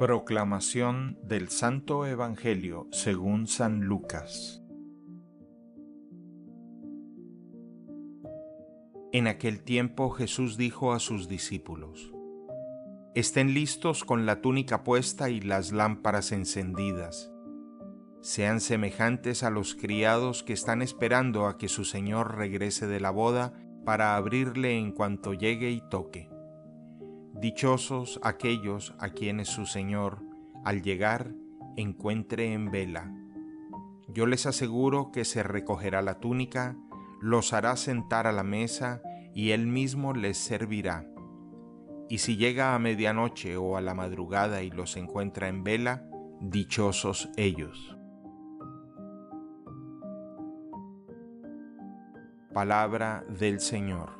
Proclamación del Santo Evangelio según San Lucas En aquel tiempo Jesús dijo a sus discípulos, Estén listos con la túnica puesta y las lámparas encendidas. Sean semejantes a los criados que están esperando a que su Señor regrese de la boda para abrirle en cuanto llegue y toque. Dichosos aquellos a quienes su Señor, al llegar, encuentre en vela. Yo les aseguro que se recogerá la túnica, los hará sentar a la mesa y él mismo les servirá. Y si llega a medianoche o a la madrugada y los encuentra en vela, dichosos ellos. Palabra del Señor.